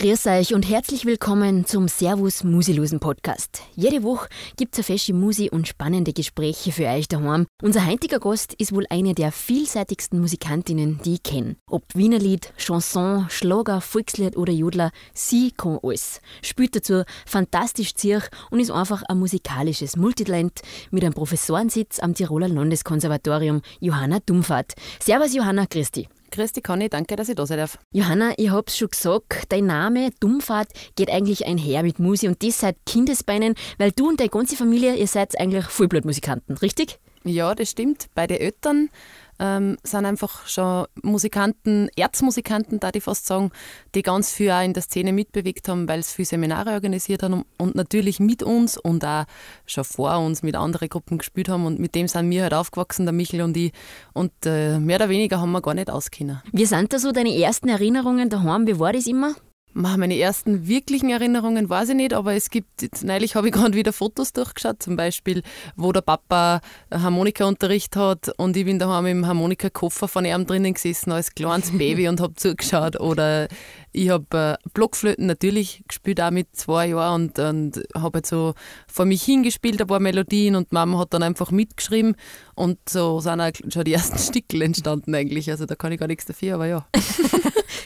Grüß euch und herzlich willkommen zum Servus Musilosen Podcast. Jede Woche gibt es eine fesche Musi und spannende Gespräche für euch daheim. Unser heutiger Gast ist wohl eine der vielseitigsten Musikantinnen, die ich kenne. Ob Wienerlied, Chanson, Schlager, Volkslied oder Jodler, sie kann alles. Spielt dazu fantastisch Zirch und ist einfach ein musikalisches Multitalent mit einem Professorensitz am Tiroler Landeskonservatorium, Johanna Dumfahrt. Servus Johanna, Christi. Christi Conny, danke, dass ich da sein darf. Johanna, ich hab's schon gesagt, dein Name Dummfahrt geht eigentlich einher mit Musi und das seit Kindesbeinen, weil du und deine ganze Familie, ihr seid eigentlich Vollblutmusikanten, richtig? Ja, das stimmt. Beide Eltern ähm, sind einfach schon Musikanten, Erzmusikanten, da ich fast sagen, die ganz viel auch in der Szene mitbewegt haben, weil sie viele Seminare organisiert haben und natürlich mit uns und auch schon vor uns mit anderen Gruppen gespielt haben und mit dem sind wir halt aufgewachsen, der Michel und ich und äh, mehr oder weniger haben wir gar nicht auskennen. Wie sind da so deine ersten Erinnerungen daheim? Wie war das immer? Meine ersten wirklichen Erinnerungen weiß ich nicht, aber es gibt, jetzt, neulich habe ich gerade wieder Fotos durchgeschaut, zum Beispiel, wo der Papa Harmonikaunterricht hat und ich bin daheim im Harmonikakoffer von ihm drinnen gesessen als kleines Baby und habe zugeschaut. Oder ich habe äh, Blockflöten natürlich gespielt, auch mit zwei Jahren und, und habe halt so vor mich hingespielt, ein paar Melodien und Mama hat dann einfach mitgeschrieben und so sind auch schon die ersten Stickel entstanden eigentlich. Also da kann ich gar nichts dafür, aber ja.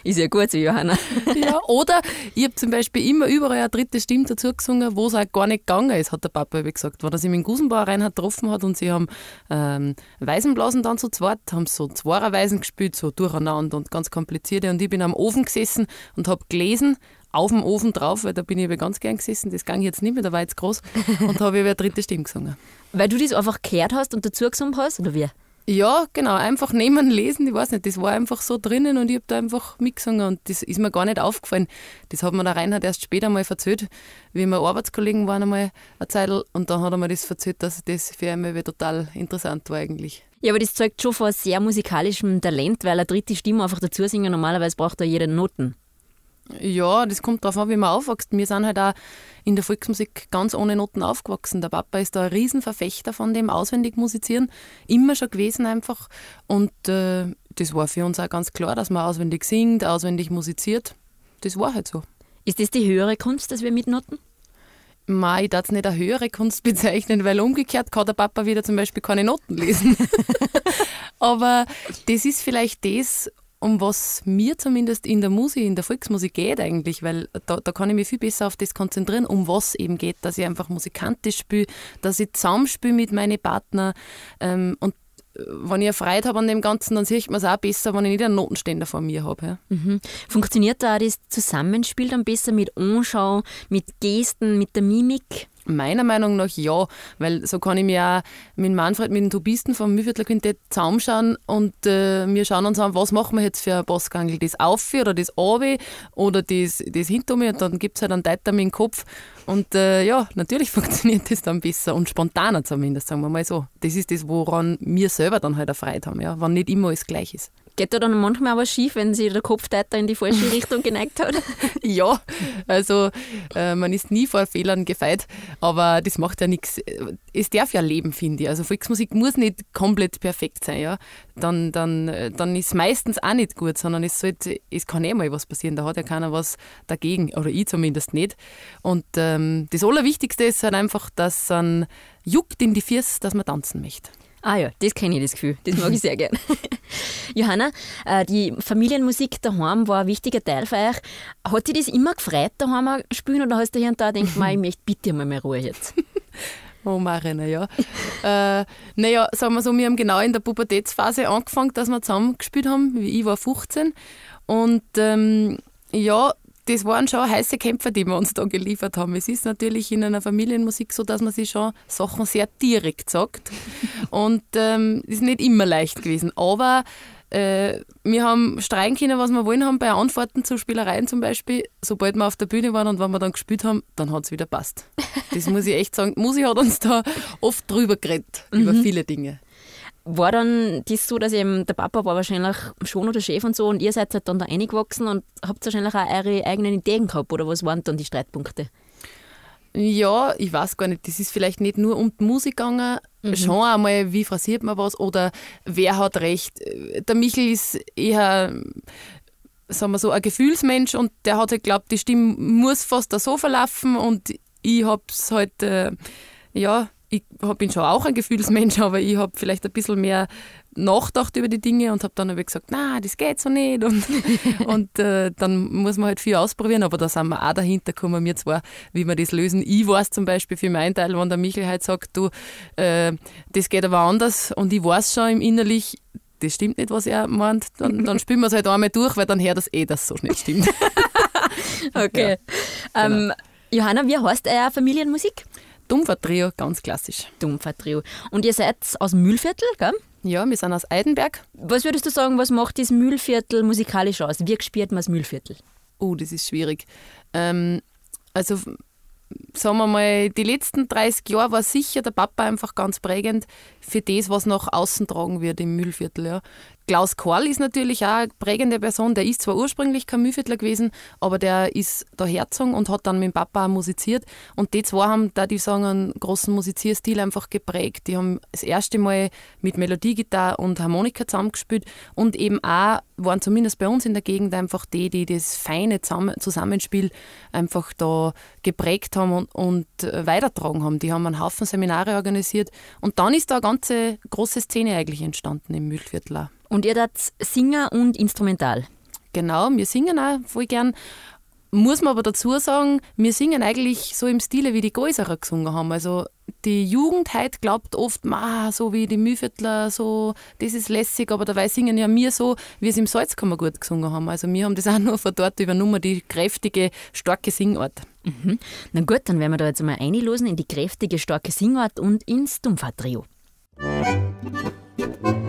Ist ja gut so, Johanna. ja, oder ich habe zum Beispiel immer überall eine dritte Stimme dazu gesungen, wo es auch gar nicht gegangen ist, hat der Papa eben gesagt. Wenn er sich mit dem Gusenbauer Reinhard getroffen hat und sie haben ähm, Weisenblasen dann so zweit, haben so Zweierweisen gespielt, so durcheinander und ganz komplizierte. Und ich bin am Ofen gesessen und habe gelesen, auf dem Ofen drauf, weil da bin ich aber ganz gern gesessen, das ging jetzt nicht mehr, da war jetzt groß, und habe eine dritte Stimme gesungen. Weil du das einfach gehört hast und dazu gesungen hast, oder wie? Ja, genau, einfach nehmen, lesen, ich weiß nicht, das war einfach so drinnen und ich habe da einfach mitgesungen und das ist mir gar nicht aufgefallen. Das hat mir der Reinhard erst später mal erzählt, wie wir Arbeitskollegen waren einmal eine Zeit und dann hat er mir das erzählt, dass das für ihn total interessant war eigentlich. Ja, aber das zeugt schon von sehr musikalischem Talent, weil eine dritte Stimme einfach dazu singen, normalerweise braucht er jede Noten. Ja, das kommt darauf an, wie man aufwächst. Wir sind halt auch in der Volksmusik ganz ohne Noten aufgewachsen. Der Papa ist da ein Riesenverfechter von dem auswendig musizieren, immer schon gewesen einfach. Und äh, das war für uns auch ganz klar, dass man auswendig singt, auswendig musiziert. Das war halt so. Ist das die höhere Kunst, dass wir mit Noten? Mei, ich darf es nicht eine höhere Kunst bezeichnen, weil umgekehrt kann der Papa wieder zum Beispiel keine Noten lesen. Aber das ist vielleicht das, um was mir zumindest in der Musik, in der Volksmusik geht eigentlich, weil da, da kann ich mich viel besser auf das konzentrieren, um was eben geht, dass ich einfach musikantisch spiele, dass ich zusammenspiele mit meinen Partnern ähm, und äh, wenn ich Freude habe an dem Ganzen, dann sieht man es auch besser, wenn ich nicht einen Notenständer vor mir habe. Ja. Mhm. Funktioniert da auch das Zusammenspiel dann besser mit Anschauen, mit Gesten, mit der Mimik? Meiner Meinung nach ja, weil so kann ich mir auch mit Manfred, mit dem Tubisten vom Mühlviertler Quintett zusammenschauen und äh, wir schauen uns an, was machen wir jetzt für ein Bossgangel, das auf oder das runter oder das, das hinter mir und dann gibt es halt einen mit dem Kopf und äh, ja, natürlich funktioniert das dann besser und spontaner zumindest, sagen wir mal so. Das ist das, woran wir selber dann halt erfreut haben, ja, wenn nicht immer alles gleich ist. Geht da dann manchmal aber schief, wenn sich der Kopftäter in die falsche Richtung geneigt hat? ja, also äh, man ist nie vor Fehlern gefeit, aber das macht ja nichts. Es darf ja leben, finde ich. Also Volksmusik muss nicht komplett perfekt sein, ja. Dann, dann, dann ist es meistens auch nicht gut, sondern es, sollte, es kann eh mal was passieren. Da hat ja keiner was dagegen, oder ich zumindest nicht. Und ähm, das Allerwichtigste ist halt einfach, dass ein juckt in die Füße, dass man tanzen möchte. Ah ja, das kenne ich, das Gefühl. Das mag ich sehr gern. Johanna, äh, die Familienmusik daheim war ein wichtiger Teil für euch. Hat dich das immer gefreut, daheim spielen, oder hast du hier und da gedacht, ich möchte bitte mal mehr Ruhe jetzt? Oh, Marina, ja. äh, naja, sagen wir so, wir haben genau in der Pubertätsphase angefangen, dass wir zusammen gespielt haben. Ich war 15. Und ähm, ja, das waren schon heiße Kämpfer, die wir uns da geliefert haben. Es ist natürlich in einer Familienmusik so, dass man sich schon Sachen sehr direkt sagt. Und ähm, ist nicht immer leicht gewesen. Aber äh, wir haben streiken können, was wir wollen haben, bei Antworten zu Spielereien zum Beispiel. Sobald wir auf der Bühne waren und wenn wir dann gespielt haben, dann hat es wieder passt. Das muss ich echt sagen. Musik hat uns da oft drüber geredet, über mhm. viele Dinge. War dann das so, dass eben der Papa war wahrscheinlich schon oder Chef und so und ihr seid halt dann da reingewachsen und habt wahrscheinlich auch eure eigenen Ideen gehabt oder was waren dann die Streitpunkte? Ja, ich weiß gar nicht. Das ist vielleicht nicht nur um die Musik gegangen. mhm. schon einmal, wie frasiert man was oder wer hat recht. Der Michel ist eher sagen wir so, ein Gefühlsmensch und der hat halt geglaubt, die Stimme muss fast da so verlaufen und ich habe es halt, äh, ja, ich bin schon auch ein Gefühlsmensch, aber ich habe vielleicht ein bisschen mehr nachgedacht über die Dinge und habe dann hab gesagt, na, das geht so nicht und, und äh, dann muss man halt viel ausprobieren, aber da sind wir auch dahinter gekommen, wir zwar, wie wir das lösen. Ich weiß zum Beispiel für meinen Teil, wenn der Michael halt sagt, du, äh, das geht aber anders und ich weiß schon im Innerlich, das stimmt nicht, was er meint, dann, dann spielen wir es halt einmal durch, weil dann hört das eh, dass es so nicht stimmt. okay. Ja, genau. ähm, Johanna, wie heißt euer Familienmusik? Dumpfer-Trio, ganz klassisch. Dumpfer-Trio. Und ihr seid aus Mühlviertel, gell? Ja, wir sind aus Eidenberg. Was würdest du sagen, was macht das Mühlviertel musikalisch aus? Wie spielt man das Mühlviertel? Oh, das ist schwierig. Ähm, also sagen wir mal, die letzten 30 Jahre war sicher der Papa einfach ganz prägend für das, was nach außen tragen wird im Mühlviertel. Ja. Klaus Korl ist natürlich auch eine prägende Person. Der ist zwar ursprünglich kein Mühlviertler gewesen, aber der ist der Herzog und hat dann mit dem Papa auch musiziert. Und die zwei haben, da die sagen, einen großen Musizierstil einfach geprägt. Die haben das erste Mal mit Melodiegitarre und Harmonika zusammengespielt und eben auch waren zumindest bei uns in der Gegend einfach die, die das feine Zusammenspiel einfach da geprägt haben und, und weitertragen haben. Die haben einen Haufen Seminare organisiert und dann ist da eine ganze große Szene eigentlich entstanden im Mühlviertel. Und ihr das Singer und Instrumental? Genau, wir singen auch voll gern. Muss man aber dazu sagen, wir singen eigentlich so im Stile, wie die Gäuserer gesungen haben. Also die Jugend heute glaubt oft, ma, so wie die Mühviertler, so, das ist lässig, aber dabei singen ja wir so, wie es im Salzkammergut gesungen haben. Also wir haben das auch nur von dort übernommen, die kräftige, starke Singart. Mhm. Na gut, dann werden wir da jetzt einmal einlosen in die kräftige, starke Singart und ins Dumpfer-Trio. Bauernbaum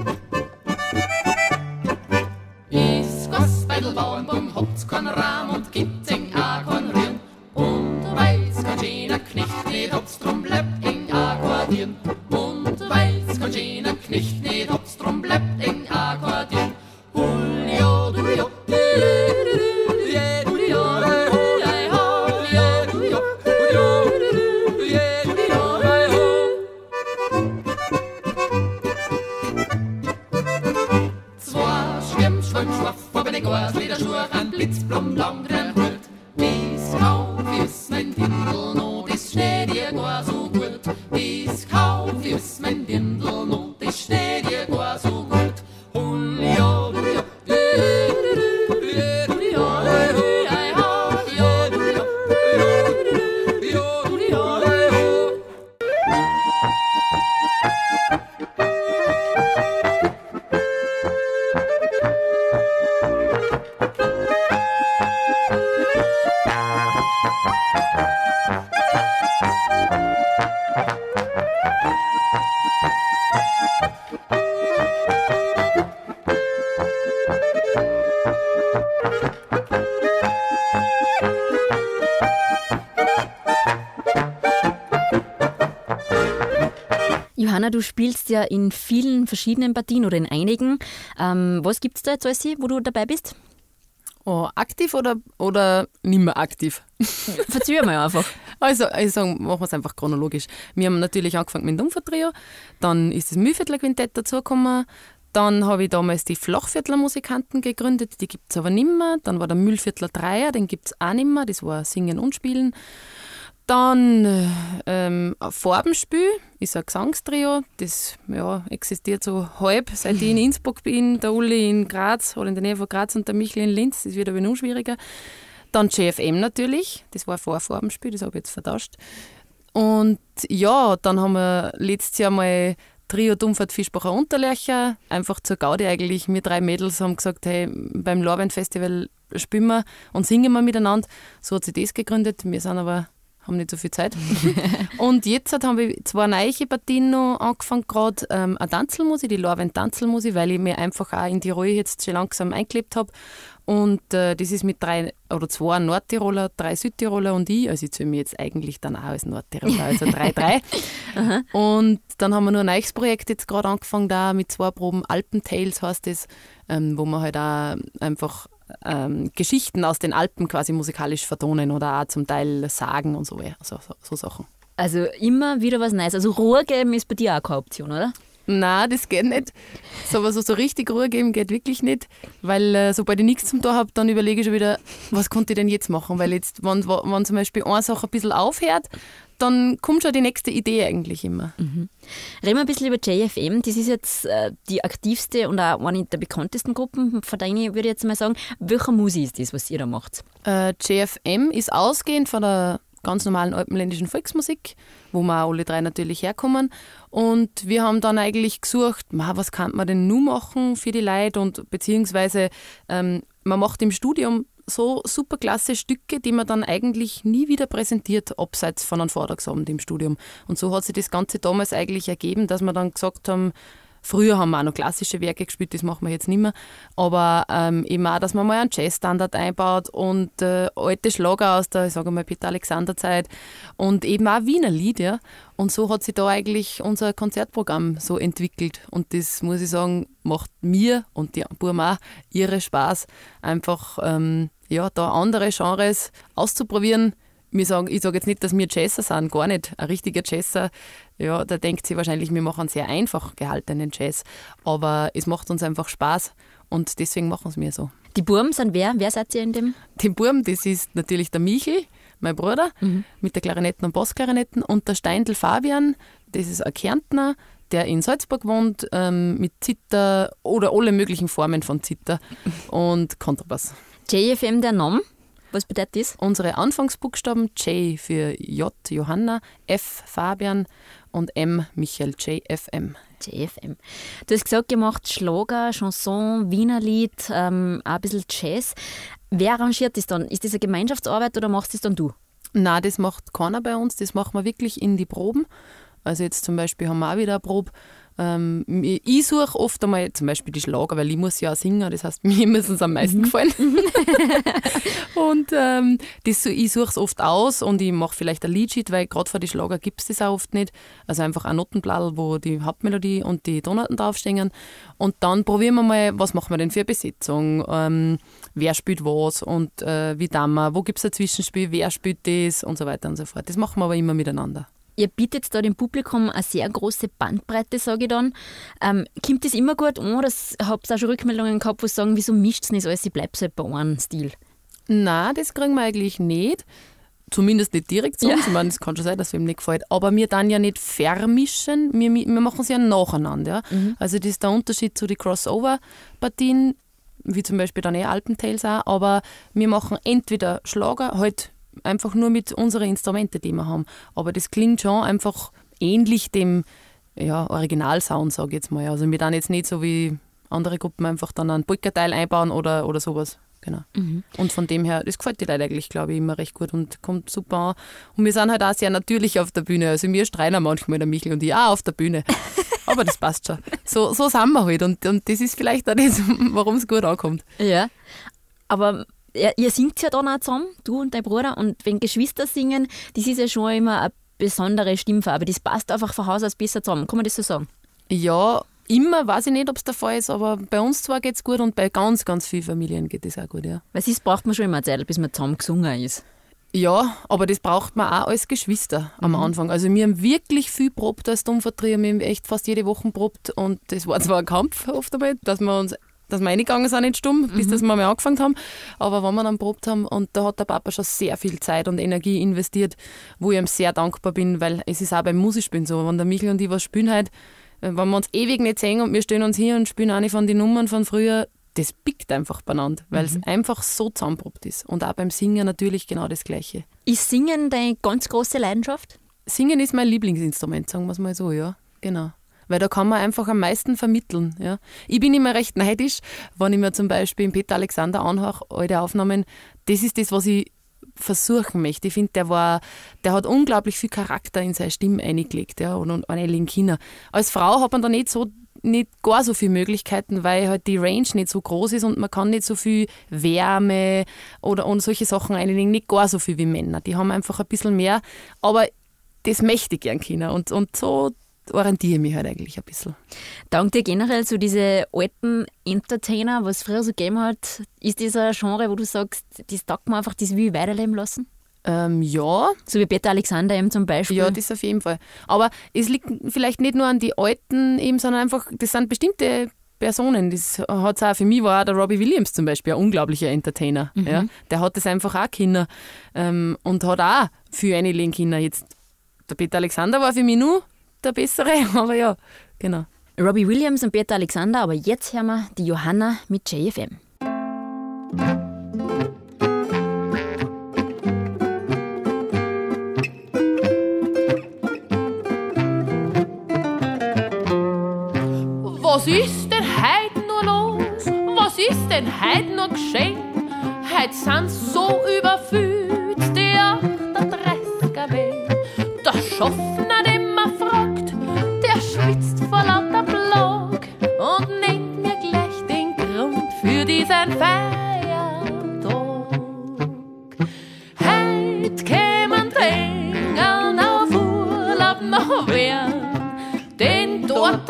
keinen Rahm und auch kein Rühren. Und weil's kein schöner Knecht nicht hab's, drum bleibt eng akkordieren. Und weil's kein schöner Knecht nicht hab's, drum bleibt spielst ja in vielen verschiedenen Partien oder in einigen. Ähm, was gibt es da jetzt alles, wo du dabei bist? Oh, aktiv oder, oder nicht mehr aktiv? Verzeih mal einfach. Also, ich sage, machen wir es einfach chronologisch. Wir haben natürlich angefangen mit dem Dumpfer-Trio, dann ist das Mühlviertler Quintett dazugekommen, dann habe ich damals die Flachviertler Musikanten gegründet, die gibt es aber nicht mehr. Dann war der Mühlviertler Dreier, den gibt es auch nicht mehr, das war Singen und Spielen. Dann ähm, Farbenspiel ist ein Gesangstrio, das ja, existiert so halb, seit ich in Innsbruck bin, der Uli in Graz oder in der Nähe von Graz und der Michel in Linz, das wird aber noch schwieriger. Dann JFM natürlich, das war vor Farbenspiel, das habe ich jetzt vertauscht. Und ja, dann haben wir letztes Jahr mal Trio Dumpfert Fischbacher Unterlärcher, einfach zur Gaudi eigentlich. Wir drei Mädels haben gesagt, hey, beim Lorbein Festival spielen wir und singen wir miteinander. So hat sich das gegründet. Wir sind aber haben nicht so viel Zeit. und jetzt haben wir zwei neue Partien noch angefangen, gerade ähm, eine Tanzelmusik, die Lorwen Tanzelmusik, weil ich mir einfach auch in die Rolle jetzt schon langsam eingelebt habe. Und äh, das ist mit drei oder zwei Nordtiroler, drei Südtiroler und ich. Also ich zähle mich jetzt eigentlich dann auch als Nordtiroler, also drei, drei. und dann haben wir noch ein neues Projekt jetzt gerade angefangen, da mit zwei Proben Alpentales heißt es, ähm, wo wir halt auch einfach ähm, Geschichten aus den Alpen quasi musikalisch vertonen oder auch zum Teil sagen und so, so, so, so Sachen. Also immer wieder was Neues. Also Ruhe geben ist bei dir auch keine Option, oder? Nein, das geht nicht. So, aber so, so richtig Ruhe geben geht wirklich nicht, weil äh, sobald ich nichts zum Tun habe, dann überlege ich schon wieder, was konnte ich denn jetzt machen? Weil jetzt, wenn, wenn zum Beispiel eine Sache ein bisschen aufhört, dann kommt schon die nächste Idee eigentlich immer. Mhm. Reden wir ein bisschen über JFM. Das ist jetzt äh, die aktivste und auch eine der bekanntesten Gruppen von deinen, würde ich jetzt mal sagen. Welcher Musik ist das, was ihr da macht? Äh, JFM ist ausgehend von der ganz normalen alpenländischen Volksmusik, wo wir alle drei natürlich herkommen. Und wir haben dann eigentlich gesucht, was kann man denn nun machen für die Leute und beziehungsweise ähm, man macht im Studium so super klasse Stücke, die man dann eigentlich nie wieder präsentiert, abseits von einem Vortragsabend im Studium. Und so hat sich das Ganze damals eigentlich ergeben, dass wir dann gesagt haben, Früher haben wir auch noch klassische Werke gespielt, das machen wir jetzt nicht mehr. Aber ähm, eben auch, dass man mal einen Jazzstandard einbaut und äh, alte Schlager aus der, ich sage mal, Peter Alexander Zeit und eben auch Wiener Lied. Und so hat sich da eigentlich unser Konzertprogramm so entwickelt. Und das, muss ich sagen, macht mir und die auch ihre Spaß, einfach ähm, ja, da andere Genres auszuprobieren wir sagen, ich sage jetzt nicht, dass wir Jazzer sind, gar nicht. Ein richtiger Jazzer, ja, da denkt sie wahrscheinlich, wir machen sehr einfach gehaltenen Jazz. Aber es macht uns einfach Spaß und deswegen machen es wir so. Die Burm sind wer? Wer seid ihr in dem? Die Burm, das ist natürlich der Michel, mein Bruder, mhm. mit der Klarinetten und Bassklarinetten und der Steindl Fabian, das ist ein Kärntner, der in Salzburg wohnt, ähm, mit Zither oder alle möglichen Formen von Zither und Kontrabass. JFM der Name? Was bedeutet das? Unsere Anfangsbuchstaben J für J Johanna, F Fabian und M Michael, JFM. JFM. Du hast gesagt, ihr macht Schlager, Chanson, Wienerlied, ähm, auch ein bisschen Jazz. Wer arrangiert das dann? Ist das eine Gemeinschaftsarbeit oder machst das dann du? Nein, das macht keiner bei uns. Das machen wir wirklich in die Proben. Also jetzt zum Beispiel haben wir auch wieder eine Probe ähm, ich suche oft einmal zum Beispiel die Schlager, weil ich muss ja singen, das heißt, mir müssen es am meisten mhm. gefallen. und ähm, das, ich suche es oft aus und ich mache vielleicht ein Liedsheet, weil gerade für die Schlager gibt es das auch oft nicht. Also einfach ein Notenblatt, wo die Hauptmelodie und die Tonarten draufstehen. Und dann probieren wir mal, was machen wir denn für eine Besetzung, ähm, wer spielt was und äh, wie dann wir, wo gibt es ein Zwischenspiel, wer spielt das und so weiter und so fort. Das machen wir aber immer miteinander. Ihr bietet da dem Publikum eine sehr große Bandbreite, sage ich dann. Ähm, kommt das immer gut an oder habt ihr auch schon Rückmeldungen gehabt, wo sagen, wieso mischt es nicht alles, ich bleibe halt bei einem Stil? Nein, das kriegen wir eigentlich nicht. Zumindest nicht direkt so. Ja. Ich meine, es kann schon sein, dass es ihm nicht gefällt. Aber wir dann ja nicht vermischen, wir, wir machen es ja nacheinander. Mhm. Also das ist der Unterschied zu den Crossover-Partien, wie zum Beispiel dann eh Alpentales auch. Aber wir machen entweder Schlager, halt einfach nur mit unseren Instrumenten, die wir haben. Aber das klingt schon einfach ähnlich dem ja, Originalsound, sage ich jetzt mal. Also wir dann jetzt nicht so wie andere Gruppen einfach dann einen Polka-Teil einbauen oder, oder sowas. Genau. Mhm. Und von dem her, das gefällt die Leute eigentlich, glaube ich, immer recht gut und kommt super an. Und wir sind halt auch sehr natürlich auf der Bühne. Also wir streiten manchmal, der Michel und ich, auch auf der Bühne. Aber das passt schon. So, so sind wir halt. Und, und das ist vielleicht auch das, warum es gut ankommt. Ja. Aber ihr singt ja dann auch zusammen, du und dein Bruder. Und wenn Geschwister singen, das ist ja schon immer eine besondere Stimmfarbe. Das passt einfach von Haus aus besser zusammen. Kann man das so sagen? Ja, immer weiß ich nicht, ob es der Fall ist, aber bei uns zwar geht es gut und bei ganz, ganz vielen Familien geht es auch gut, ja. Weil sonst braucht man schon immer Zeit, bis man zusammen gesungen ist. Ja, aber das braucht man auch als Geschwister am mhm. Anfang. Also wir haben wirklich viel probt als Dummvertrieb. Wir haben echt fast jede Woche probt und das war zwar ein Kampf oft einmal, dass wir uns dass wir reingegangen sind nicht stumm, bis mhm. dass wir mal angefangen haben. Aber wenn wir dann probt haben, und da hat der Papa schon sehr viel Zeit und Energie investiert, wo ich ihm sehr dankbar bin, weil es ist auch beim Musikspielen so, wenn der Michel und ich was spielen halt, wenn wir uns ewig nicht sehen und wir stehen uns hier und spielen eine von den Nummern von früher, das pickt einfach benannt, weil mhm. es einfach so zusammenprobt ist. Und auch beim Singen natürlich genau das Gleiche. Ist Singen deine ganz große Leidenschaft? Singen ist mein Lieblingsinstrument, sagen wir es mal so, ja. Genau weil da kann man einfach am meisten vermitteln. Ja. Ich bin immer recht neidisch, wenn ich mir zum Beispiel Peter Alexander anhöre, alte Aufnahmen, das ist das, was ich versuchen möchte. Ich finde, der war, der hat unglaublich viel Charakter in seine Stimme eingelegt, ja, und, und eine Kinder. Als Frau hat man da nicht so nicht gar so viele Möglichkeiten, weil halt die Range nicht so groß ist und man kann nicht so viel Wärme oder und solche Sachen einlegen, nicht gar so viel wie Männer. Die haben einfach ein bisschen mehr, aber das möchte ich gern Kinder und, und so orientiere mich halt eigentlich ein bisschen. Dank dir generell zu diesen alten Entertainer, was es früher so gegeben hat, ist dieser Genre, wo du sagst, das taugt man einfach, das will ich weiterleben lassen? Ähm, ja. So wie Peter Alexander eben zum Beispiel. Ja, das auf jeden Fall. Aber es liegt vielleicht nicht nur an die Alten eben, sondern einfach, das sind bestimmte Personen. Das hat's auch, für mich war auch der Robbie Williams zum Beispiel ein unglaublicher Entertainer. Mhm. Ja. Der hat das einfach auch Kinder ähm, und hat auch für einlegen Kinder. Jetzt, der Peter Alexander war für mich nur der Bessere, aber ja, genau. Robbie Williams und Peter Alexander, aber jetzt hören wir die Johanna mit JFM. Was ist denn heute nur los? Was ist denn heute nur geschehen? Heute sind so überfüllt die 38er Welt. Der Schaffner,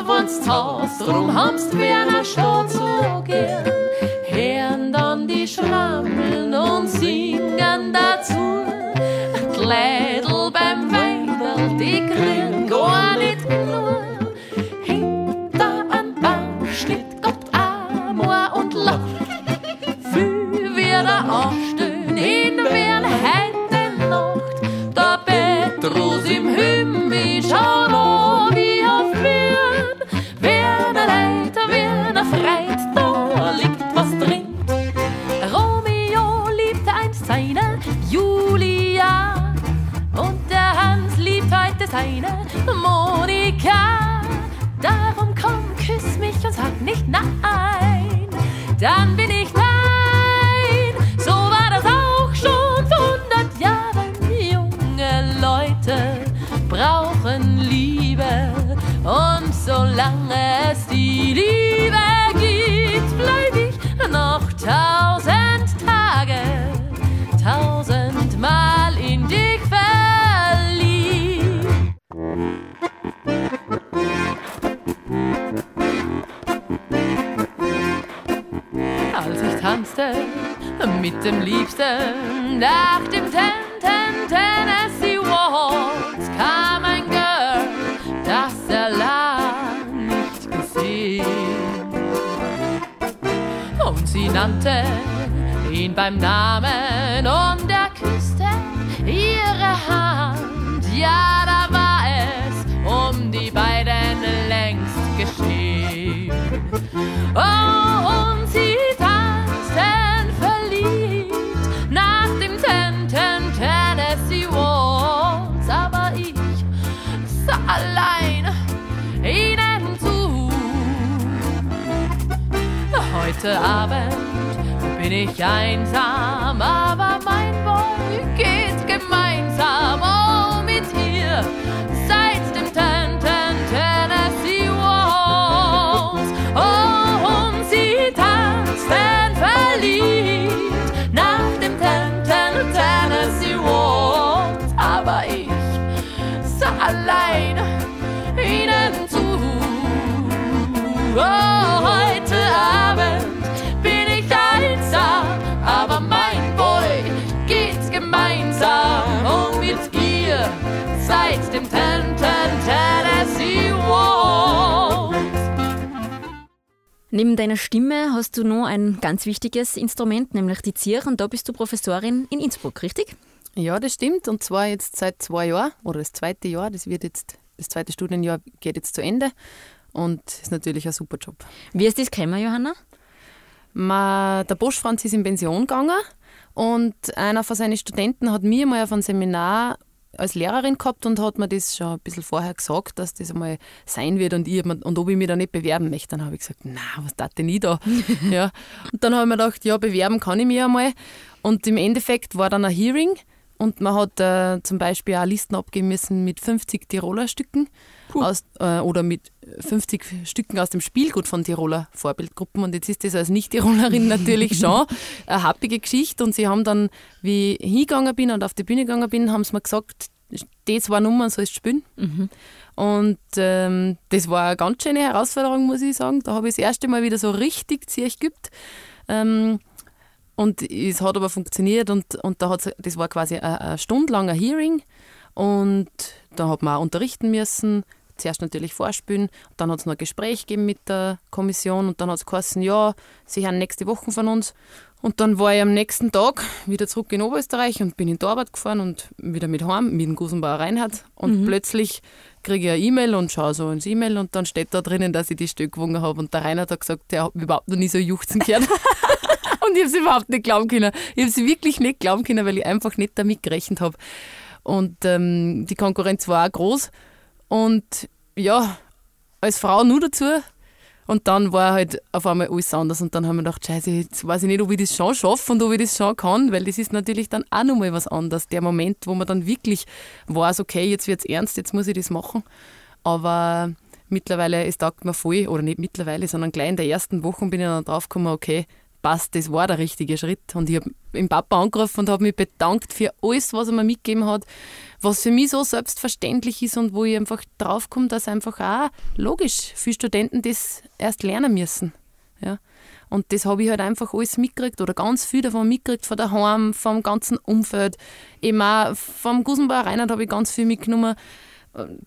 Wohnst Haus, drum hamst Werner Stadt so gern. Liebt heute seine Monika. Darum tanzte mit dem Liebsten nach dem Ten Ten Tennessee Waltz kam ein Girl, das er lang nicht gesehen. Und sie nannte ihn beim Namen und er küsste ihre Hand. Ja, Heute Abend bin ich einsam, aber mein Boy geht gemeinsam. Oh, mit ihr seit dem Ten Ten Tennessee Waltz. Oh, und sie tanzten verliebt nach dem Ten Ten Tennessee Waltz. Aber ich sah allein ihnen zu. Oh, Neben deiner Stimme hast du noch ein ganz wichtiges Instrument, nämlich die Zier. Und da bist du Professorin in Innsbruck, richtig? Ja, das stimmt. Und zwar jetzt seit zwei Jahren oder das zweite Jahr. Das wird jetzt, das zweite Studienjahr geht jetzt zu Ende. Und ist natürlich ein super Job. Wie ist das gekommen, Johanna? Ma, der Bosch Franz ist in Pension gegangen und einer von seinen Studenten hat mir mal auf ein Seminar als Lehrerin gehabt und hat mir das schon ein bisschen vorher gesagt, dass das einmal sein wird und, ich, und ob ich mich da nicht bewerben möchte. Dann habe ich gesagt, na, was tat denn ich da? ja. Und dann habe ich mir gedacht, ja, bewerben kann ich mich einmal. Und im Endeffekt war dann ein Hearing und man hat äh, zum Beispiel auch Listen abgeben müssen mit 50 Tiroler Stücken aus, äh, oder mit 50 Stücken aus dem Spielgut von Tiroler Vorbildgruppen. Und jetzt ist das als Nicht-Tirolerin natürlich schon eine happige Geschichte. Und sie haben dann, wie ich hingegangen bin und auf die Bühne gegangen bin, haben sie mir gesagt, die zwei Nummern sollst du spielen. Und ähm, das war eine ganz schöne Herausforderung, muss ich sagen. Da habe ich das erste Mal wieder so richtig Zirch geübt. Ähm, Und es hat aber funktioniert und, und da hat's, das war quasi ein, ein stundenlanger Hearing und da hat man auch unterrichten müssen. Zuerst natürlich vorspielen, dann hat es noch ein Gespräch gegeben mit der Kommission und dann hat es geheißen, ja, sie hören nächste Woche von uns. Und dann war ich am nächsten Tag wieder zurück in Oberösterreich und bin in die Arbeit gefahren und wieder mit heim, mit dem Gusenbauer Reinhard. Und plötzlich kriege ich eine E-Mail und schaue so ins E-Mail und dann steht da drinnen, dass ich die Stück gewonnen habe. Und der Reinhard hat gesagt, der hat überhaupt noch nie so juchzen gehört. und ich habe es überhaupt nicht glauben können. Ich habe es wirklich nicht glauben können, weil ich einfach nicht damit gerechnet habe. Und ähm, die Konkurrenz war auch groß. Und ja, als Frau nur dazu. Und dann war halt auf einmal alles anders. Und dann haben wir gedacht, scheiße, jetzt weiß ich nicht, ob ich das schon schaffe und ob ich das schon kann, weil das ist natürlich dann auch nochmal was anderes. Der Moment, wo man dann wirklich weiß, okay, jetzt wird es ernst, jetzt muss ich das machen. Aber mittlerweile, es taugt mir voll, oder nicht mittlerweile, sondern gleich in der ersten Woche bin ich dann draufgekommen, okay, passt, das war der richtige Schritt. Und ich habe den Papa angerufen und habe mich bedankt für alles, was er mir mitgegeben hat, was für mich so selbstverständlich ist und wo ich einfach draufkomme, dass einfach auch logisch viele Studenten das erst lernen müssen. Ja. Und das habe ich halt einfach alles mitgekriegt oder ganz viel davon mitgekriegt, von daheim, vom ganzen Umfeld. Eben auch vom Gusenbauer Reinhard habe ich ganz viel mitgenommen.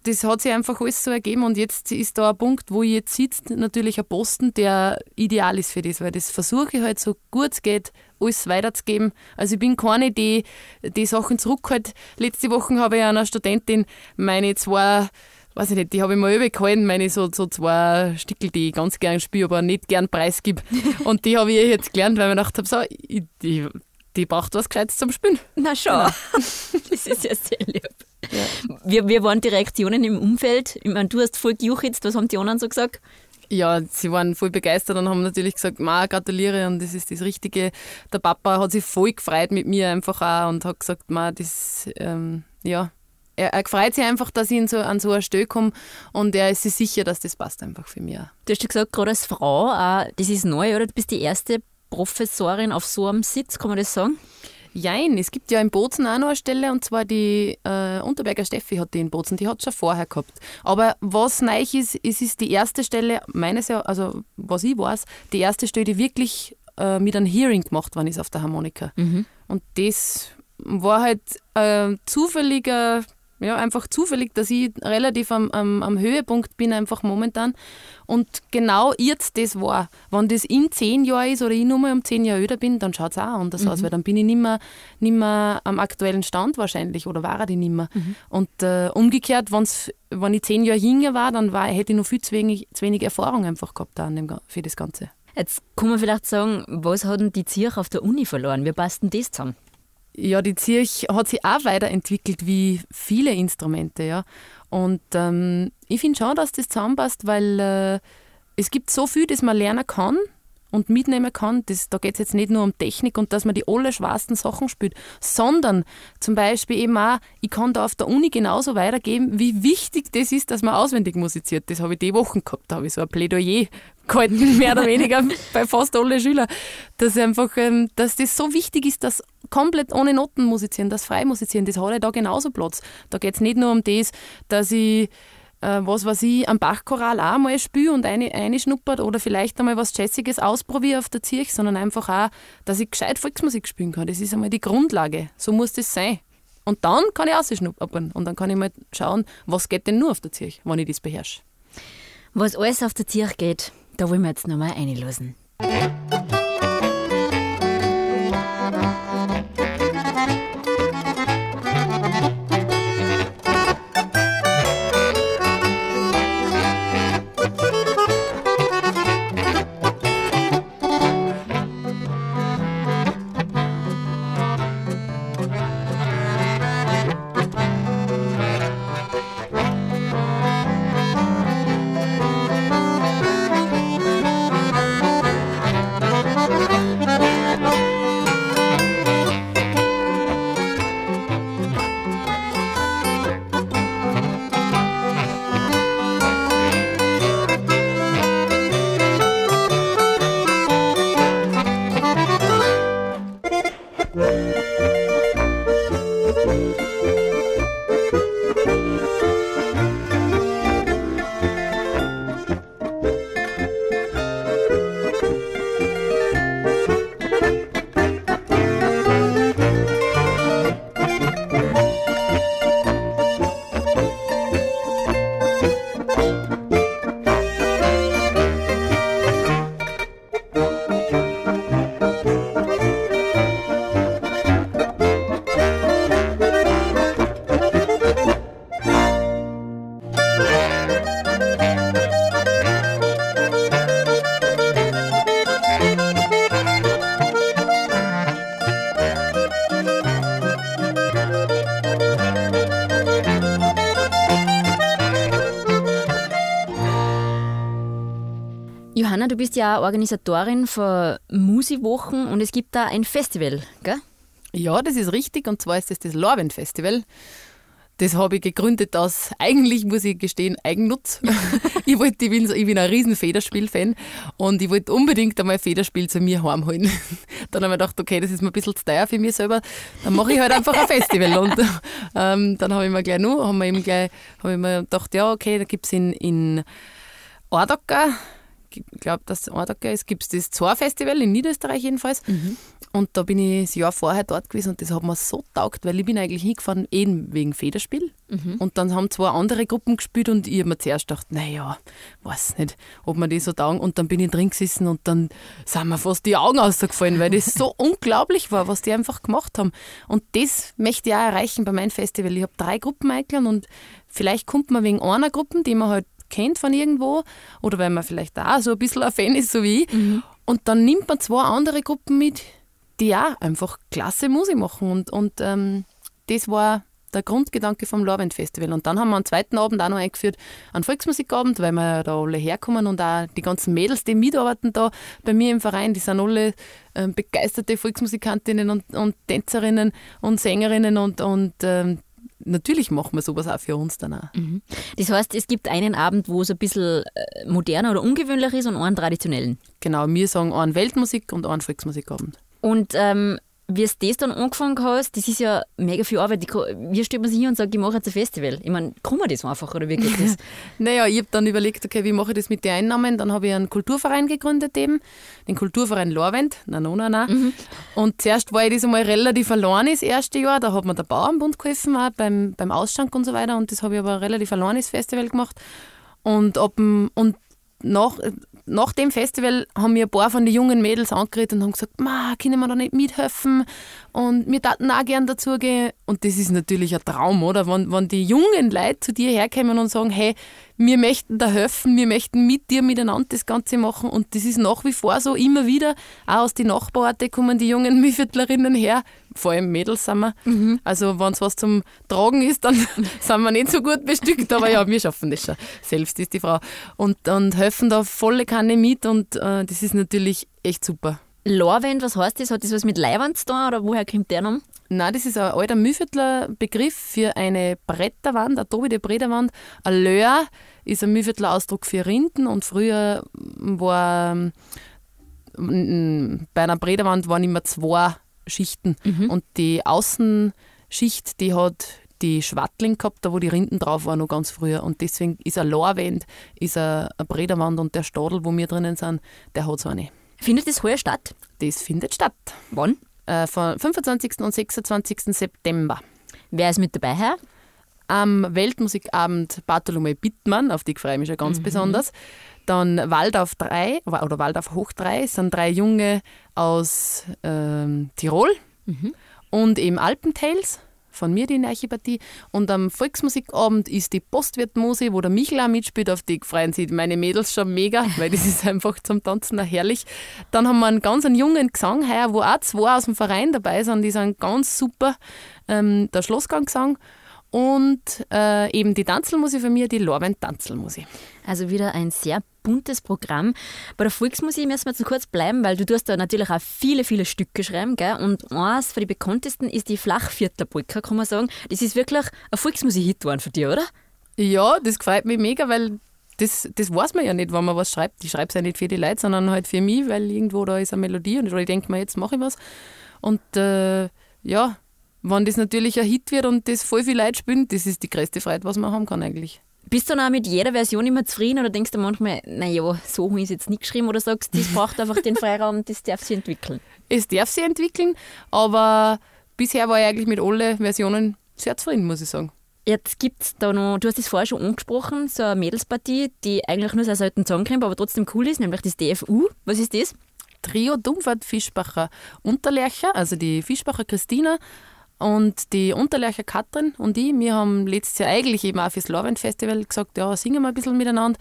Das hat sich einfach alles so ergeben und jetzt ist da ein Punkt, wo ich jetzt sitze, natürlich ein Posten, der ideal ist für das, weil das versuche ich halt so gut es geht, alles weiterzugeben. Also ich bin keine, die die Sachen zurückhält. Letzte Woche habe ich einer Studentin meine zwei weiß ich nicht, die habe ich mal übergehalten, meine so, so zwei Stickel, die ich ganz gern spiele, aber nicht gern preisgib. Und die habe ich jetzt gelernt, weil ich mir gedacht habe, so, ich, die, die braucht was Gescheites zum Spielen. Na schon. das ist ja sehr lieb. Wie, wie waren die Reaktionen im Umfeld? Ich meine, du hast voll gejuchzt, was haben die anderen so gesagt? Ja, sie waren voll begeistert und haben natürlich gesagt, Ma, gratuliere und das ist das Richtige. Der Papa hat sich voll gefreut mit mir einfach auch und hat gesagt, Ma, das, ähm, ja, er, er freut sich einfach, dass ich in so, an so eine Stelle komme und er ist sich sicher, dass das passt einfach für mich. auch. Du hast ja gesagt, gerade als Frau, auch, das ist neu, oder? Du bist die erste Professorin auf so einem Sitz, kann man das sagen? Jein, es gibt ja in Bozen auch noch eine Stelle und zwar die äh, Unterberger Steffi hat die in Bozen, die hat schon vorher gehabt. Aber was neu ist, es ist die erste Stelle, meines Erachtens, also was ich weiß, die erste Stelle, die wirklich äh, mit einem Hearing gemacht worden ist auf der Harmonika. Und das war halt äh, zufälliger, ja, einfach zufällig, dass ich relativ am, am, am Höhepunkt bin, einfach momentan. Und genau jetzt das war. Wenn das in zehn Jahren ist oder ich nur mal um zehn Jahre älter bin, dann schaut es auch anders aus, weil dann bin ich nicht mehr, nicht mehr am aktuellen Stand wahrscheinlich oder war ich nicht mehr. Und äh, umgekehrt, wenn's, wenn ich zehn Jahre jünger war, dann war, hätte ich noch viel zu wenig, zu wenig Erfahrung einfach gehabt an dem, für das Ganze. Jetzt kann man vielleicht sagen, was hat denn die Zirch auf der Uni verloren? Wie passt denn das zusammen? Ja, die Zirch hat sich auch weiterentwickelt wie viele Instrumente, ja. Und ähm, ich finde schon, dass das zusammenpasst, weil äh, es gibt so viel, das man lernen kann und mitnehmen kann. Das, da geht es jetzt nicht nur um Technik und dass man die allerschwersten Sachen spielt, sondern zum Beispiel eben auch, ich kann da auf der Uni genauso weitergeben, wie wichtig das ist, dass man auswendig musiziert. Das habe ich die Wochen gehabt, da habe ich so ein Plädoyer gehalten, mehr oder weniger bei fast allen Schülern, dass einfach, ähm, dass das so wichtig ist, dass komplett ohne Noten musizieren, das frei musizieren, das hat ja da genauso Platz. Da geht es nicht nur um das, dass ich äh, was weiß ich, am Bachchoral auch mal spiele und eine, eine schnuppert oder vielleicht einmal was Jazziges ausprobiere auf der Zirch, sondern einfach auch, dass ich gescheit Volksmusik spielen kann. Das ist einmal die Grundlage. So muss das sein. Und dann kann ich ausschnuppern und dann kann ich mal schauen, was geht denn nur auf der Zirch, wenn ich das beherrsche. Was alles auf der Zirch geht, da wollen wir jetzt nochmal einlösen. Bist ja Organisatorin von Musiwochen und es gibt da ein Festival, gell? Ja, das ist richtig. Und zwar ist das das Lorwend Festival. Das habe ich gegründet aus, eigentlich muss ich gestehen, Eigennutz. ich, wollte, ich, bin, ich bin ein riesen Federspiel-Fan und ich wollte unbedingt einmal Federspiel zu mir heimholen. Dann habe ich gedacht, okay, das ist mir ein bisschen zu teuer für mich selber, dann mache ich halt einfach ein Festival. Und ähm, dann habe ich mir gleich gleich, habe ich mir gedacht, ja, okay, da gibt es in, in Ordacker, ich glaube, dass Ordacker ist, gibt es das Zoar-Festival in Niederösterreich jedenfalls. Mhm. Und da bin ich das Jahr vorher dort gewesen und das hat mir so taugt, weil ich bin eigentlich hingefahren eben wegen Federspiel. Und dann haben zwei andere Gruppen gespielt und ich habe mir zuerst gedacht, naja, weiß nicht, ob man die so taugen. Und dann bin ich drin gesessen und dann sind mir fast die Augen ausgefallen, weil das so unglaublich war, was die einfach gemacht haben. Und das möchte ich auch erreichen bei meinem Festival. Ich habe drei Gruppen eingeladen und vielleicht kommt man wegen einer Gruppe, die man halt kennt von irgendwo oder weil man vielleicht auch so ein bisschen ein Fan ist, so wie ich. Und dann nimmt man zwei andere Gruppen mit, die auch einfach klasse Musik machen. Und, und ähm, das war der Grundgedanke vom Lorwend Festival. Und dann haben wir am zweiten Abend auch noch eingeführt, einen Volksmusikabend, weil wir ja da alle herkommen und auch die ganzen Mädels, die mitarbeiten da bei mir im Verein, die sind alle ähm, begeisterte Volksmusikantinnen und, und Tänzerinnen und Sängerinnen und, und ähm, natürlich machen wir sowas auch für uns dann auch. Das heißt, es gibt einen Abend, wo es ein bisschen äh, moderner oder ungewöhnlich ist und einen traditionellen. Genau, wir sagen einen Weltmusik und einen Volksmusikabend. Und ähm, wie es das dann angefangen hast, das ist ja mega viel Arbeit. Wie stellt man sich hin und sagt, ich mache jetzt ein Festival? Ich meine, kann man das einfach oder wie geht das? Naja, ich habe dann überlegt, okay, wie mache ich das mit den Einnahmen? Dann habe ich einen Kulturverein gegründet eben, den Kulturverein Lorwend, na no, na, na. Und zuerst war ich das einmal relativ allein das erste Jahr, da hat mir der Bauernbund geholfen, auch beim, beim Ausschank und so weiter und das habe ich aber relativ allein das Festival gemacht. Und, ab, und nach, nach dem Festival haben mir ein paar von den jungen Mädels angeredet und haben gesagt, Ma, können wir da nicht mithelfen? Und wir taten auch gern dazugehen. Und das ist natürlich ein Traum, oder? Wenn, wenn die jungen Leute zu dir herkommen und sagen, hey, wir möchten da helfen, wir möchten mit dir miteinander das Ganze machen. Und das ist nach wie vor so, immer wieder. Auch aus den Nachbarorten kommen die jungen Mühviertlerinnen her. Vor allem Mädels sind wir. Also wenn es was zum Tragen ist, dann sind wir nicht so gut bestückt. Aber ja, wir schaffen das schon. Selbst ist die Frau. Und, und helfen da volle Kanne mit. Und äh, das ist natürlich echt super. Lorwend, was heißt das? Hat das was mit Leiwand zu tun oder woher kommt der Name? Nein, das ist ein alter Mühlviertler Begriff für eine Bretterwand, eine tobende Bretterwand. Ein Löhr ist ein Mühlviertler Ausdruck für Rinden und früher war ähm, bei einer Bretterwand waren immer zwei Schichten und die Außenschicht, die hat die Schwattling gehabt, da wo die Rinden drauf waren, noch ganz früher. Und deswegen ist ein Lorwend, ist eine eine Bretterwand und der Stadel, wo wir drinnen sind, der hat so eine. Findet das heuer statt? Das findet statt. Wann? Äh, von 25. und 26. September. Wer ist mit dabei, Herr? Am Weltmusikabend Bartholomew Bittmann, auf die freue ich mich schon ganz besonders. Dann Waldorf 3 oder Waldorf Hoch 3 sind drei Junge aus ähm, Tirol und eben Alpentales von mir die Archipathie. Und am Volksmusikabend ist die Postwirtmuse, wo der Michel auch mitspielt, auf die freuen sich meine Mädels schon mega, weil das ist einfach zum Tanzen auch herrlich. Dann haben wir einen ganz einen jungen Gesang heuer, wo auch zwei aus dem Verein dabei sind, die sind ganz super. Ähm, der Schlossganggesang und äh, eben die Tanzelmusik von mir, die Lorwend Tanzelmusik. Also wieder ein sehr buntes Programm. Bei der Volksmusik müssen wir jetzt kurz bleiben, weil du tust da natürlich auch viele, viele Stücke schreiben. Gell? Und eins von den bekanntesten ist die Flachviertlerpolka, kann man sagen. Das ist wirklich ein Volksmusik-Hit geworden für dich, oder? Ja, das gefällt mich mega, weil das, das weiß man ja nicht, wenn man was schreibt. Ich schreibe es ja nicht für die Leute, sondern halt für mich, weil irgendwo da ist eine Melodie und ich denke mir, jetzt mache ich was. Und äh, ja, wenn das natürlich ein Hit wird und das voll viele Leute spielen, das ist die größte Freude, was man haben kann eigentlich. Bist du dann auch mit jeder Version immer zufrieden oder denkst du manchmal, naja, so habe ich es jetzt nicht geschrieben oder sagst, das braucht einfach den Freiraum, das darf sich entwickeln? Es darf sich entwickeln, aber bisher war ich eigentlich mit allen Versionen sehr zufrieden, muss ich sagen. Jetzt gibt es da noch, du hast es vorher schon angesprochen, so eine Mädelspartie, die eigentlich nur sehr selten zusammenkommt, aber trotzdem cool ist, nämlich das DFU. Was ist das? Trio Dumpfert Fischbacher Unterlercher, also die Fischbacher Christina und die Unterlercher Katrin und ich. Wir haben letztes Jahr eigentlich eben auch fürs Lorwend Festival gesagt, ja, singen wir ein bisschen miteinander.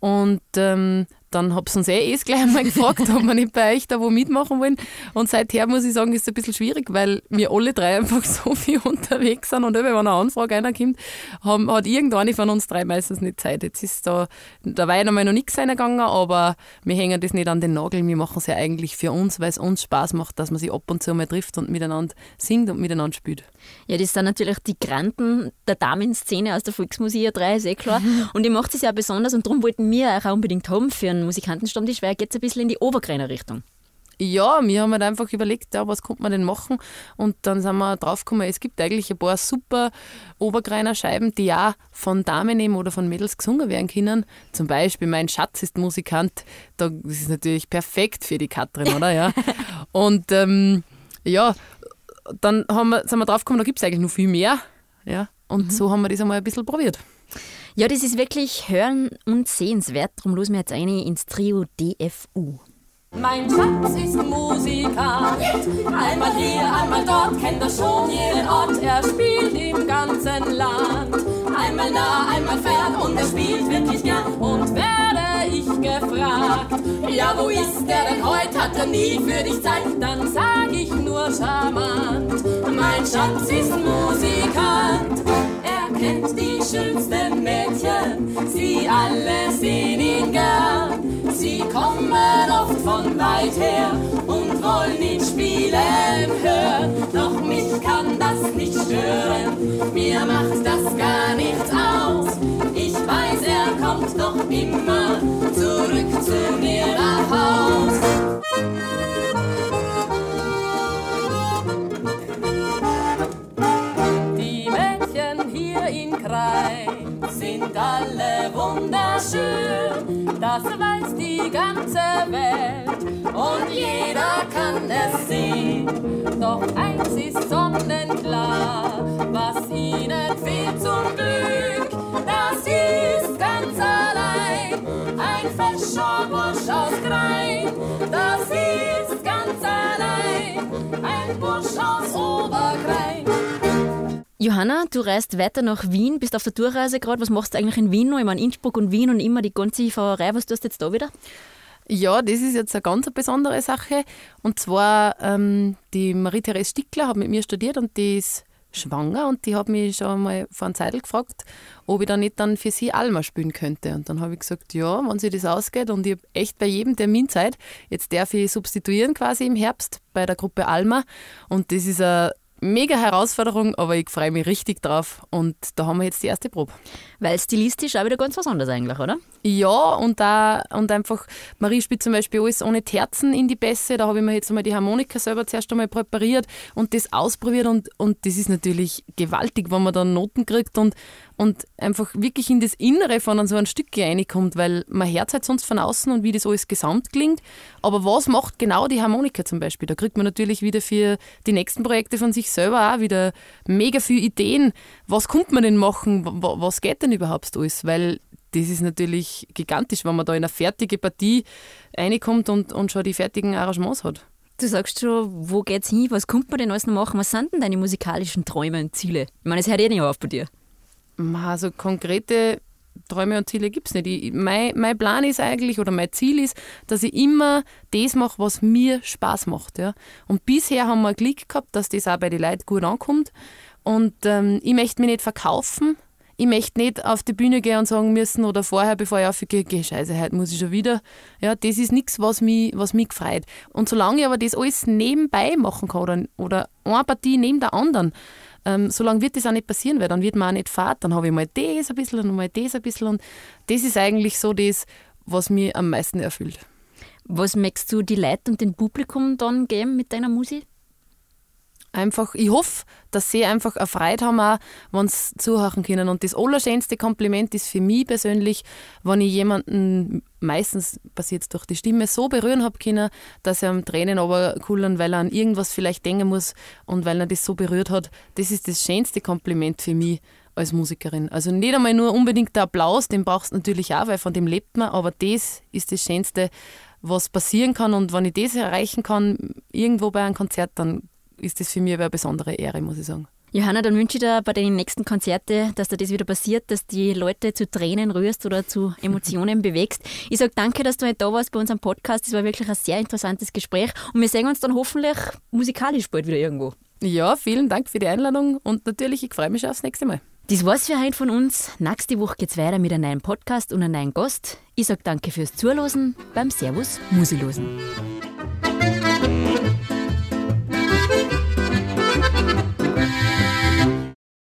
Und ähm, dann habe ich uns eh erst gleich einmal gefragt, ob wir nicht bei euch da wo mitmachen wollen. Und seither muss ich sagen, ist es ein bisschen schwierig, weil wir alle drei einfach so viel unterwegs sind und wenn eine Anfrage reinkommt, haben, hat irgendeine von uns drei meistens nicht Zeit. Jetzt ist da, da war ja noch mal noch nichts reingegangen, aber wir hängen das nicht an den Nagel. Wir machen es ja eigentlich für uns, weil es uns Spaß macht, dass man sich ab und zu mal trifft und miteinander singt und miteinander spielt. Ja, das sind natürlich die Granten der Damenszene aus der Volksmusik 3, ist eh klar. Und ihr macht es ja besonders und darum wollten wir auch unbedingt haben für einen Musikantenstammtisch, weil geht ein bisschen in die Obergreiner Richtung. Ja, wir haben halt einfach überlegt, ja, was könnte man denn machen? Und dann sind wir draufgekommen, es gibt eigentlich ein paar super Obergreiner Scheiben, die ja von Damen eben oder von Mädels gesungen werden können. Zum Beispiel Mein Schatz ist Musikant. das ist natürlich perfekt für die Katrin, oder? Ja. Und ähm, ja, dann haben wir, sind wir draufgekommen, da gibt es eigentlich noch viel mehr. Ja. Und mhm. so haben wir das einmal ein bisschen probiert. Ja, das ist wirklich hören und sehenswert. Darum losen wir jetzt eine ins Trio DFU. Mein Schatz ist Musikant, einmal hier, einmal dort, kennt er schon jeden Ort, er spielt im ganzen Land. Einmal nah, einmal fern und er spielt wirklich gern. Und ich gefragt, ja wo ist er denn? Heute, hat er nie für dich Zeit, dann sag ich nur charmant. Mein Schatz ist Musikant, kennt die schönsten Mädchen, sie alle sehen ihn gern. Sie kommen oft von weit her und wollen ihn spielen hören. Doch mich kann das nicht stören, mir macht das gar nichts aus. Ich weiß, er kommt doch immer zurück zu mir nach Haus. Kreis sind alle wunderschön, das weiß die ganze Welt und jeder kann es sehen. Doch eins ist sonnenklar, was ihnen fehlt zum Glück, das ist ganz allein ein fescher Bursch aus Grein. Das ist ganz allein ein Bursch aus Obergrein. Johanna, du reist weiter nach Wien, bist auf der Tourreise gerade. Was machst du eigentlich in Wien noch? Ich meine, Innsbruck und Wien und immer die ganze Fahrerei. Was tust du jetzt da wieder? Ja, das ist jetzt eine ganz besondere Sache. Und zwar, ähm, die Marie-Therese Stickler hat mit mir studiert und die ist schwanger und die hat mich schon mal vor einer Zeit gefragt, ob ich dann nicht dann für sie Alma spielen könnte. Und dann habe ich gesagt, ja, wenn sie das ausgeht und ich habe echt bei jedem Termin Zeit. Jetzt darf ich substituieren quasi im Herbst bei der Gruppe Alma und das ist eine mega Herausforderung, aber ich freue mich richtig drauf und da haben wir jetzt die erste Probe. Weil stilistisch auch wieder ganz was anderes eigentlich, oder? Ja, und da und einfach, Marie spielt zum Beispiel alles ohne Terzen in die Bässe, da habe ich mir jetzt einmal die Harmonika selber zuerst einmal präpariert und das ausprobiert und, und das ist natürlich gewaltig, wenn man dann Noten kriegt und, und einfach wirklich in das Innere von so einem Stück reinkommt, weil man hört halt sonst von außen und wie das alles gesamt klingt, aber was macht genau die Harmonika zum Beispiel? Da kriegt man natürlich wieder für die nächsten Projekte von sich selber auch wieder mega viele Ideen. Was kommt man denn machen? Was geht denn überhaupt alles? Weil das ist natürlich gigantisch, wenn man da in eine fertige Partie reinkommt und, und schon die fertigen Arrangements hat. Du sagst schon, wo geht's hin? Was kommt man denn alles noch machen? Was sind denn deine musikalischen Träume und Ziele? Ich meine, das hört eh nicht auf bei dir. Also konkrete Träume und Ziele gibt es nicht. Ich, mein, mein Plan ist eigentlich, oder mein Ziel ist, dass ich immer das mache, was mir Spaß macht. Ja. Und bisher haben wir Glück gehabt, dass das auch bei den Leuten gut ankommt. Und ähm, ich möchte mich nicht verkaufen. Ich möchte nicht auf die Bühne gehen und sagen müssen oder vorher, bevor ich aufgehe, geh, scheiße, heute muss ich schon wieder. Ja, das ist nichts, was mich, was mich gefreut. Und solange ich aber das alles nebenbei machen kann oder, oder eine Partie neben der anderen, ähm, solange wird das auch nicht passieren, weil dann wird man auch nicht fad. Dann habe ich mal das ein bisschen und mal das ein bisschen. Und das ist eigentlich so das, was mich am meisten erfüllt. Was möchtest du die Leute und dem Publikum dann geben mit deiner Musik? Einfach, ich hoffe, dass sie einfach eine Freude haben, auch, wenn sie zuhören können. Und das allerschönste Kompliment ist für mich persönlich, wenn ich jemanden, meistens passiert es durch die Stimme, so berühren habe können, dass er am Tränen kullern, weil er an irgendwas vielleicht denken muss und weil er das so berührt hat. Das ist das schönste Kompliment für mich als Musikerin. Also nicht einmal nur unbedingt der Applaus, den brauchst du natürlich auch, weil von dem lebt man, aber das ist das Schönste, was passieren kann. Und wenn ich das erreichen kann, irgendwo bei einem Konzert, dann ist das für mich eine besondere Ehre, muss ich sagen. Johanna, dann wünsche ich dir bei den nächsten Konzerten, dass dir das wieder passiert, dass die Leute zu Tränen rührst oder zu Emotionen bewegst. Ich sage danke, dass du heute da warst bei unserem Podcast. Das war wirklich ein sehr interessantes Gespräch und wir sehen uns dann hoffentlich musikalisch bald wieder irgendwo. Ja, vielen Dank für die Einladung und natürlich, ich freue mich aufs nächste Mal. Das war's für heute von uns. Nächste Woche geht's weiter mit einem neuen Podcast und einem neuen Gast. Ich sage danke fürs Zuhören beim Servus Musilosen.